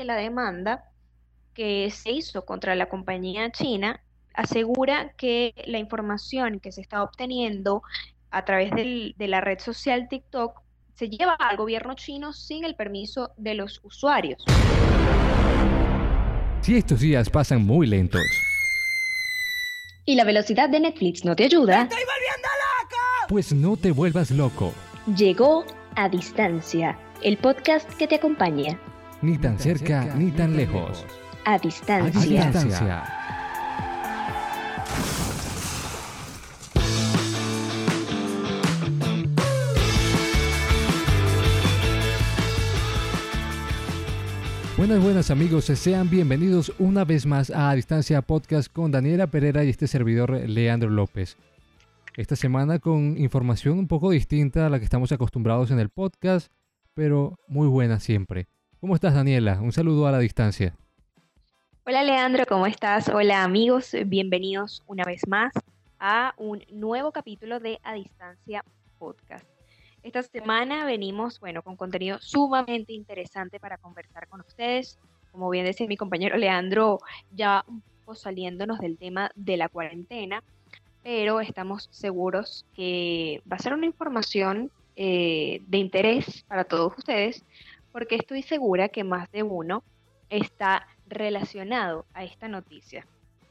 que la demanda que se hizo contra la compañía china asegura que la información que se está obteniendo a través de la red social TikTok se lleva al gobierno chino sin el permiso de los usuarios. Si estos días pasan muy lentos y la velocidad de Netflix no te ayuda, ¡Estoy volviendo loco! pues no te vuelvas loco, llegó a distancia el podcast que te acompaña. Ni tan cerca ni tan lejos. A A distancia. distancia. Buenas, buenas amigos, sean bienvenidos una vez más a A Distancia Podcast con Daniela Pereira y este servidor Leandro López. Esta semana con información un poco distinta a la que estamos acostumbrados en el podcast, pero muy buena siempre. ¿Cómo estás Daniela? Un saludo a la distancia. Hola Leandro, ¿cómo estás? Hola amigos, bienvenidos una vez más a un nuevo capítulo de A Distancia Podcast. Esta semana venimos, bueno, con contenido sumamente interesante para conversar con ustedes. Como bien decía mi compañero Leandro, ya un poco saliéndonos del tema de la cuarentena, pero estamos seguros que va a ser una información eh, de interés para todos ustedes, porque estoy segura que más de uno está relacionado a esta noticia.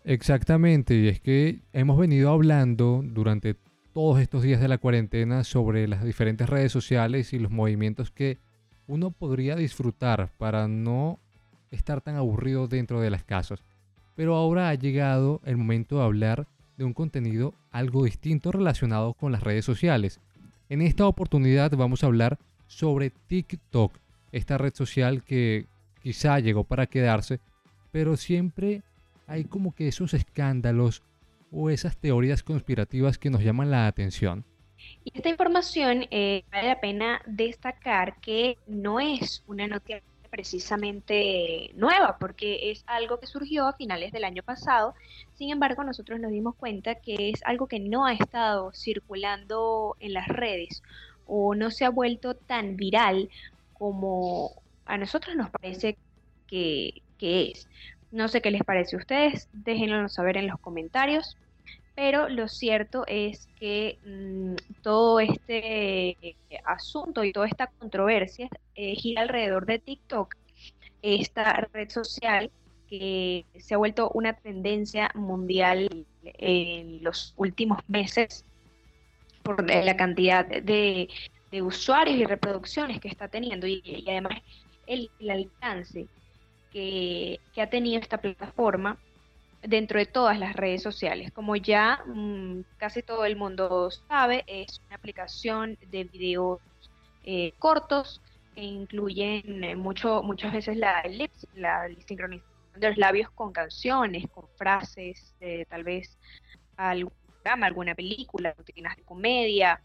Exactamente, y es que hemos venido hablando durante todos estos días de la cuarentena sobre las diferentes redes sociales y los movimientos que uno podría disfrutar para no estar tan aburrido dentro de las casas. Pero ahora ha llegado el momento de hablar de un contenido algo distinto relacionado con las redes sociales. En esta oportunidad vamos a hablar sobre TikTok, esta red social que quizá llegó para quedarse, pero siempre hay como que esos escándalos o esas teorías conspirativas que nos llaman la atención. Y esta información eh, vale la pena destacar que no es una noticia precisamente nueva, porque es algo que surgió a finales del año pasado. Sin embargo, nosotros nos dimos cuenta que es algo que no ha estado circulando en las redes o no se ha vuelto tan viral como a nosotros nos parece que, que es. No sé qué les parece a ustedes, déjenlo saber en los comentarios. Pero lo cierto es que mm, todo este asunto y toda esta controversia eh, gira alrededor de TikTok, esta red social que se ha vuelto una tendencia mundial en los últimos meses por la cantidad de, de usuarios y reproducciones que está teniendo y, además el, alcance que, que ha tenido esta plataforma dentro de todas las redes sociales. Como ya mmm, casi todo el mundo sabe, es una aplicación de videos eh, cortos que incluyen eh, mucho, muchas veces la, el la sincronización de los labios con canciones, con frases, eh, tal vez algún programa, alguna película, rutinas de comedia.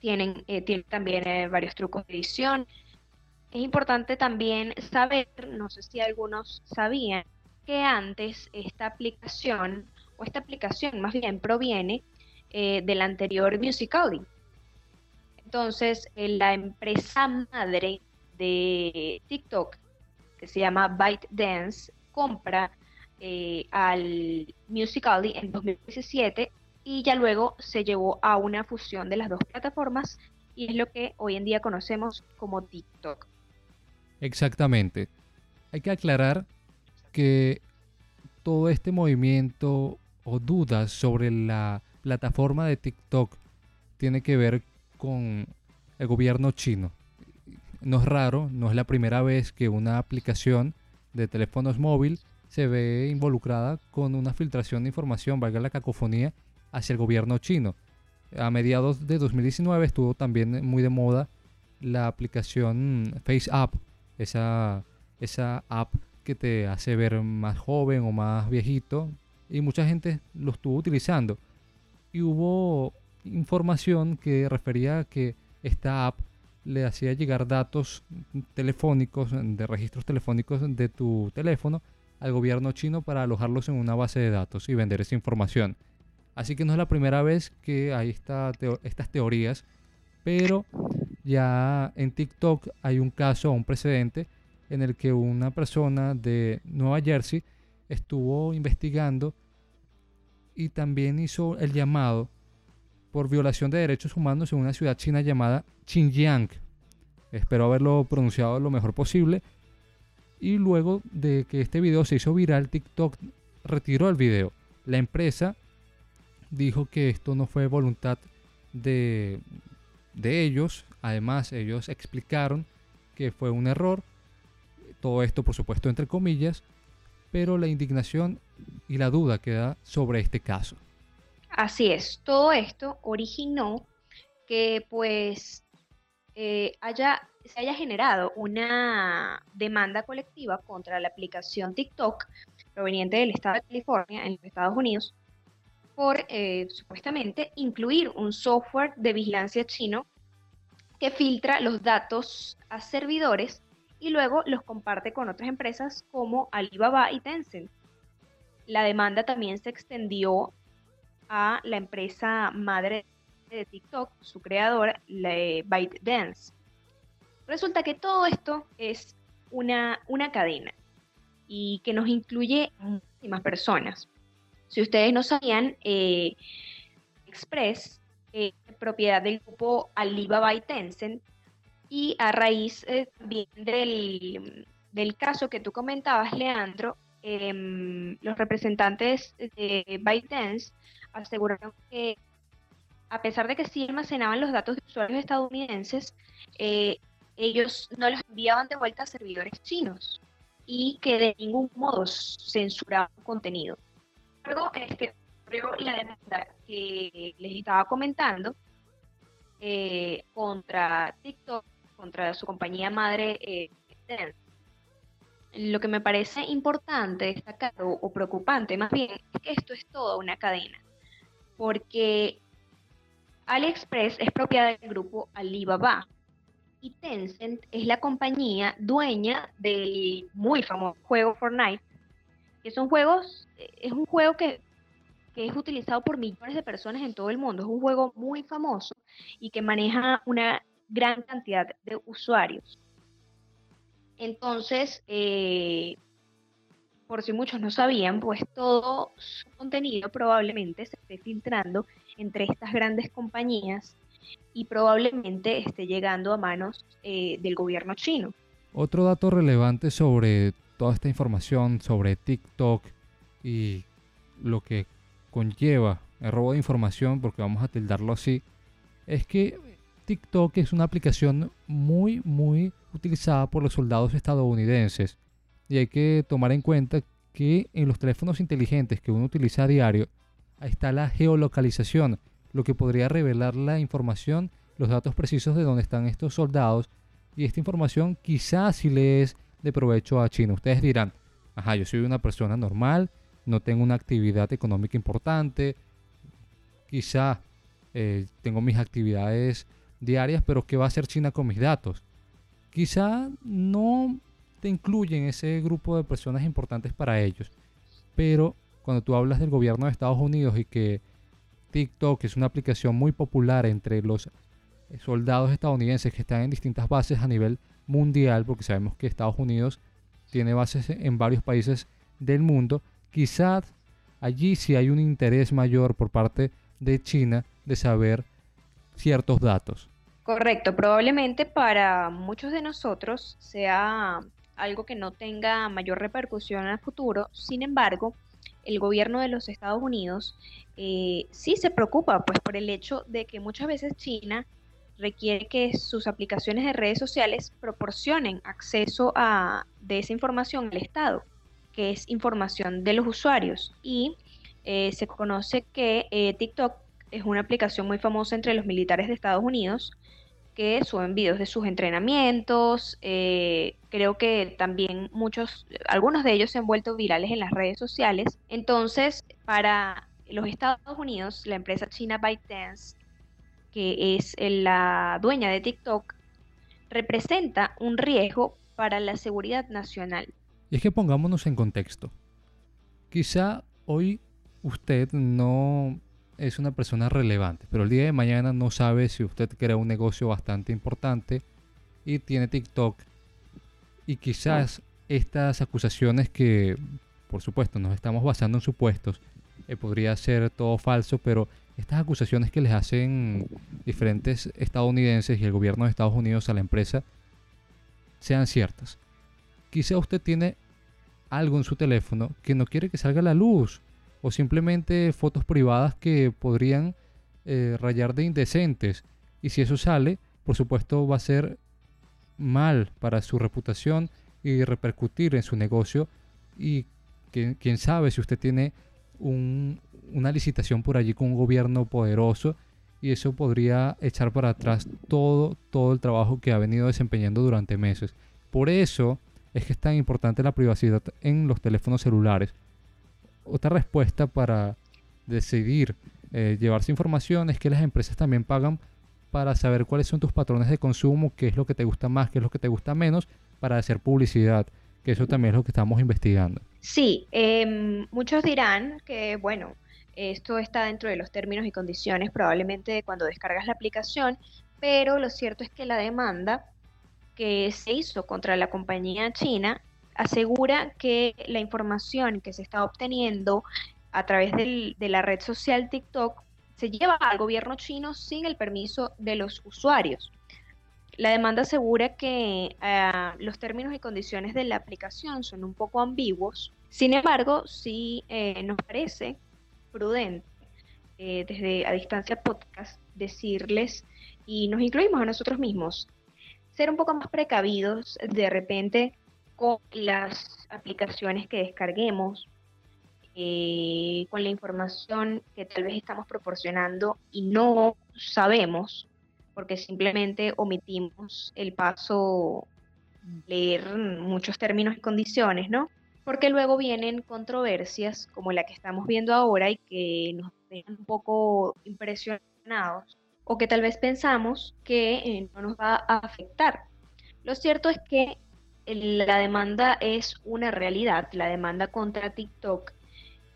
Tienen, eh, tienen también varios trucos de edición. Es importante también saber, no sé si algunos sabían, que antes esta aplicación, o esta aplicación más bien proviene eh, del anterior Musical.ly. Entonces, eh, la empresa madre de TikTok, que se llama ByteDance, compra eh, al Musical.ly en 2017 y ya luego se llevó a una fusión de las dos plataformas y es lo que hoy en día conocemos como TikTok. Exactamente. Hay que aclarar que todo este movimiento o dudas sobre la plataforma de TikTok tiene que ver con el gobierno chino. No es raro, no es la primera vez que una aplicación de teléfonos móviles se ve involucrada con una filtración de información, valga la cacofonía, hacia el gobierno chino. A mediados de 2019 estuvo también muy de moda la aplicación FaceApp, esa, esa app que te hace ver más joven o más viejito y mucha gente lo estuvo utilizando y hubo información que refería a que esta app le hacía llegar datos telefónicos de registros telefónicos de tu teléfono al gobierno chino para alojarlos en una base de datos y vender esa información. Así que no es la primera vez que hay estas teorías, pero ya en TikTok hay un caso, un precedente en el que una persona de Nueva Jersey estuvo investigando y también hizo el llamado por violación de derechos humanos en una ciudad china llamada Xinjiang. Espero haberlo pronunciado lo mejor posible. Y luego de que este video se hizo viral, TikTok retiró el video. La empresa dijo que esto no fue voluntad de, de ellos. Además, ellos explicaron que fue un error. Todo esto, por supuesto, entre comillas. Pero la indignación y la duda queda sobre este caso. Así es, todo esto originó que pues eh, haya, se haya generado una demanda colectiva contra la aplicación TikTok proveniente del estado de California en los Estados Unidos por eh, supuestamente incluir un software de vigilancia chino que filtra los datos a servidores y luego los comparte con otras empresas como Alibaba y Tencent. La demanda también se extendió a la empresa madre de TikTok, su creadora, ByteDance. Resulta que todo esto es una, una cadena y que nos incluye muchísimas personas. Si ustedes no sabían, eh, Express es propiedad del grupo Alibaba y Tencent y a raíz eh, del, del caso que tú comentabas, Leandro, Em, los representantes de ByteDance aseguraron que a pesar de que sí almacenaban los datos de usuarios estadounidenses, eh, ellos no los enviaban de vuelta a servidores chinos y que de ningún modo censuraban contenido. Luego, este, la demanda que les estaba comentando eh, contra TikTok, contra su compañía madre eh, lo que me parece importante destacar o, preocupante más bien es que esto es toda una cadena, porque AliExpress es propiedad del grupo Alibaba y Tencent es la compañía dueña del muy famoso juego Fortnite, que son juegos, es un juego que, que es utilizado por millones de personas en todo el mundo, es un juego muy famoso y que maneja una gran cantidad de usuarios. Entonces, eh, por si muchos no sabían, pues todo su contenido probablemente se esté filtrando entre estas grandes compañías y probablemente esté llegando a manos eh, del gobierno chino. Otro dato relevante sobre toda esta información sobre TikTok y lo que conlleva el robo de información, porque vamos a tildarlo así, es que TikTok es una aplicación muy, muy utilizada por los soldados estadounidenses. Y hay que tomar en cuenta que en los teléfonos inteligentes que uno utiliza a diario, está la geolocalización, lo que podría revelar la información, los datos precisos de dónde están estos soldados. Y esta información quizás si le es de provecho a China. Ustedes dirán, ajá, yo soy una persona normal, no tengo una actividad económica importante, quizá eh, tengo mis actividades diarias, pero ¿qué va a hacer China con mis datos? Quizá no te incluye en ese grupo de personas importantes para ellos, pero cuando tú hablas del gobierno de Estados Unidos y que TikTok es una aplicación muy popular entre los soldados estadounidenses que están en distintas bases a nivel mundial, porque sabemos que Estados Unidos tiene bases en varios países del mundo, quizás allí sí hay un interés mayor por parte de China de saber ciertos datos. Correcto, probablemente para muchos de nosotros sea algo que no tenga mayor repercusión en el futuro, sin embargo, el gobierno de los Estados Unidos eh, sí se preocupa pues por el hecho de que muchas veces China requiere que sus aplicaciones de redes sociales proporcionen acceso a de esa información al Estado, que es información de los usuarios. Y eh, se conoce que eh, TikTok es una aplicación muy famosa entre los militares de Estados Unidos que suben videos de sus entrenamientos. Eh, creo que también muchos, algunos de ellos se han vuelto virales en las redes sociales. Entonces, para los Estados Unidos, la empresa china ByteDance, que es la dueña de TikTok, representa un riesgo para la seguridad nacional. Y es que pongámonos en contexto. Quizá hoy usted no es una persona relevante, pero el día de mañana no sabe si usted crea un negocio bastante importante y tiene TikTok Y quizás estas acusaciones que, por supuesto, nos estamos basando en supuestos, eh, podría ser todo falso, pero estas acusaciones que les hacen diferentes estadounidenses y el gobierno de Estados Unidos a la empresa sean ciertas. Quizá usted tiene algo en su teléfono que no quiere que salga a la luz o simplemente fotos privadas que podrían eh, rayar de indecentes y si eso sale, por supuesto va a ser mal para su reputación y repercutir en su negocio y quién sabe si usted tiene una licitación por allí con un gobierno poderoso y eso podría echar para atrás todo, todo el trabajo que ha venido desempeñando durante meses. Por eso es que es tan importante la privacidad en los teléfonos celulares. Otra respuesta para decidir eh, llevarse información es que las empresas también pagan para saber cuáles son tus patrones de consumo, qué es lo que te gusta más, qué es lo que te gusta menos, para hacer publicidad, que eso también es lo que estamos investigando. Sí, em, muchos dirán que, bueno, esto está dentro de los términos y condiciones probablemente cuando descargas la aplicación, pero lo cierto es que la demanda que se hizo contra la compañía china asegura que la información que se está obteniendo a través de la red social TikTok se lleva al gobierno chino sin el permiso de los usuarios. La demanda asegura que ah, los términos y condiciones de la aplicación son un poco ambiguos. Sin embargo, sí eh, nos parece prudente eh, desde a distancia podcast decirles y nos incluimos a nosotros mismos ser un poco más precavidos de repente con las aplicaciones que descarguemos eh, con la información que tal vez estamos proporcionando y no sabemos, porque simplemente omitimos el paso leer muchos términos y condiciones, ¿no? Porque luego vienen controversias como la que estamos viendo ahora y que nos dejan un poco impresionados o que tal vez pensamos que eh, no nos va a afectar. Lo cierto es que la demanda es una realidad, la demanda contra TikTok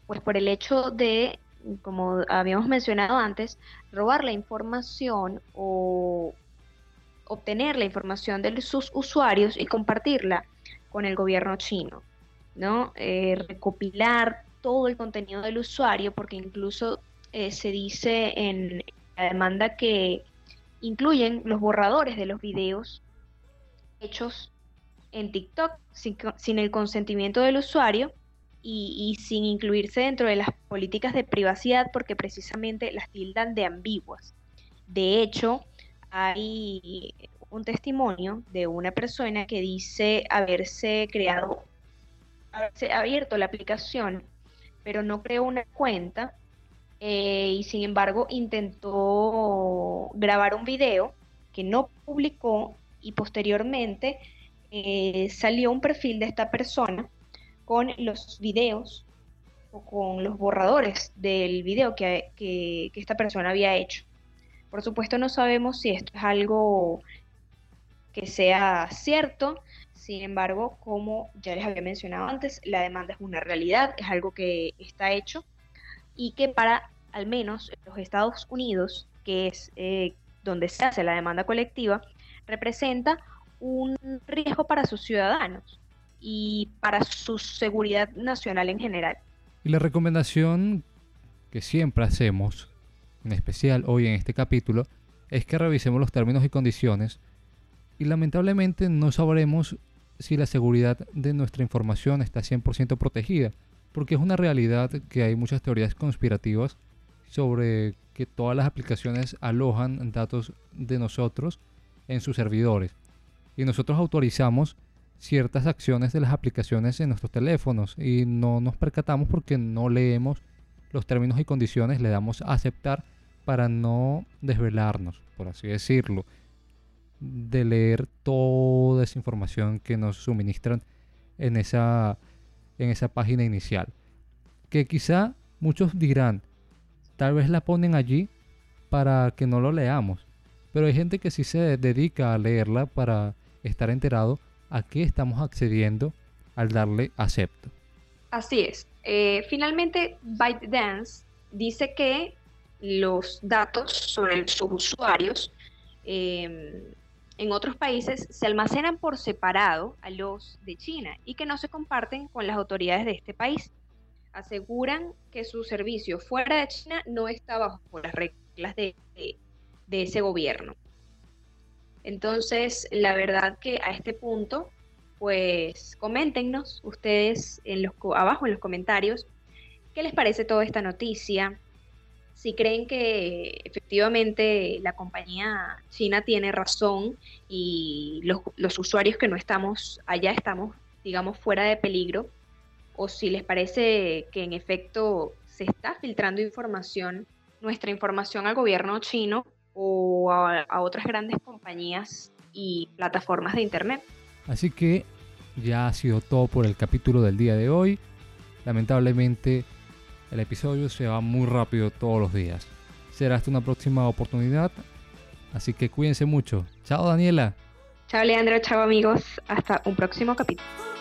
pues por el hecho de, como habíamos mencionado antes, robar la información o obtener la información de sus usuarios y compartirla con el gobierno chino, ¿no? Eh, recopilar todo el contenido del usuario, porque incluso eh, se dice en la demanda que incluyen los borradores de los videos hechos en TikTok sin el consentimiento del usuario y, sin incluirse dentro de las políticas de privacidad porque precisamente las tildan de ambiguas. De hecho, hay un testimonio de una persona que dice haberse creado, haberse abierto la aplicación, pero no creó una cuenta eh, y sin embargo intentó grabar un video que no publicó y posteriormente eh, salió un perfil de esta persona con los videos o con los borradores del video que, esta persona había hecho. Por supuesto no sabemos si esto es algo que sea cierto, sin embargo, como ya les había mencionado antes, la demanda es una realidad, es algo que está hecho y que para al menos los Estados Unidos, que es eh, donde se hace la demanda colectiva, representa un riesgo para sus ciudadanos y para su seguridad nacional en general. Y la recomendación que siempre hacemos, en especial hoy en este capítulo, es que revisemos los términos y condiciones y lamentablemente no sabremos si la seguridad de nuestra información está 100% protegida, porque es una realidad que hay muchas teorías conspirativas sobre que todas las aplicaciones alojan datos de nosotros en sus servidores y nosotros autorizamos ciertas acciones de las aplicaciones en nuestros teléfonos y no nos percatamos porque no leemos los términos y condiciones, le damos a aceptar para no desvelarnos, por así decirlo, de leer toda esa información que nos suministran en esa, en esa página inicial. Que quizá muchos dirán, tal vez la ponen allí para que no lo leamos, pero hay gente que sí se dedica a leerla para estar enterado a qué estamos accediendo al darle acepto. Así es. Eh, finalmente, ByteDance dice que los datos sobre sus usuarios em, en otros países se almacenan por separado a los de China y que no se comparten con las autoridades de este país. Aseguran que su servicio fuera de China no está bajo las reglas de, ese gobierno. Entonces, la verdad que a este punto, pues coméntenos ustedes en los, abajo en los comentarios qué les parece toda esta noticia, si creen que efectivamente la compañía china tiene razón y los, usuarios que no estamos allá estamos, digamos, fuera de peligro, o si les parece que en efecto se está filtrando información, nuestra información al gobierno chino o a, a otras grandes compañías y plataformas de Internet. Así que ya ha sido todo por el capítulo del día de hoy. Lamentablemente el episodio se va muy rápido todos los días. Será hasta una próxima oportunidad. Así que cuídense mucho. Chao Daniela. Chao Leandro, chao amigos. Hasta un próximo capítulo.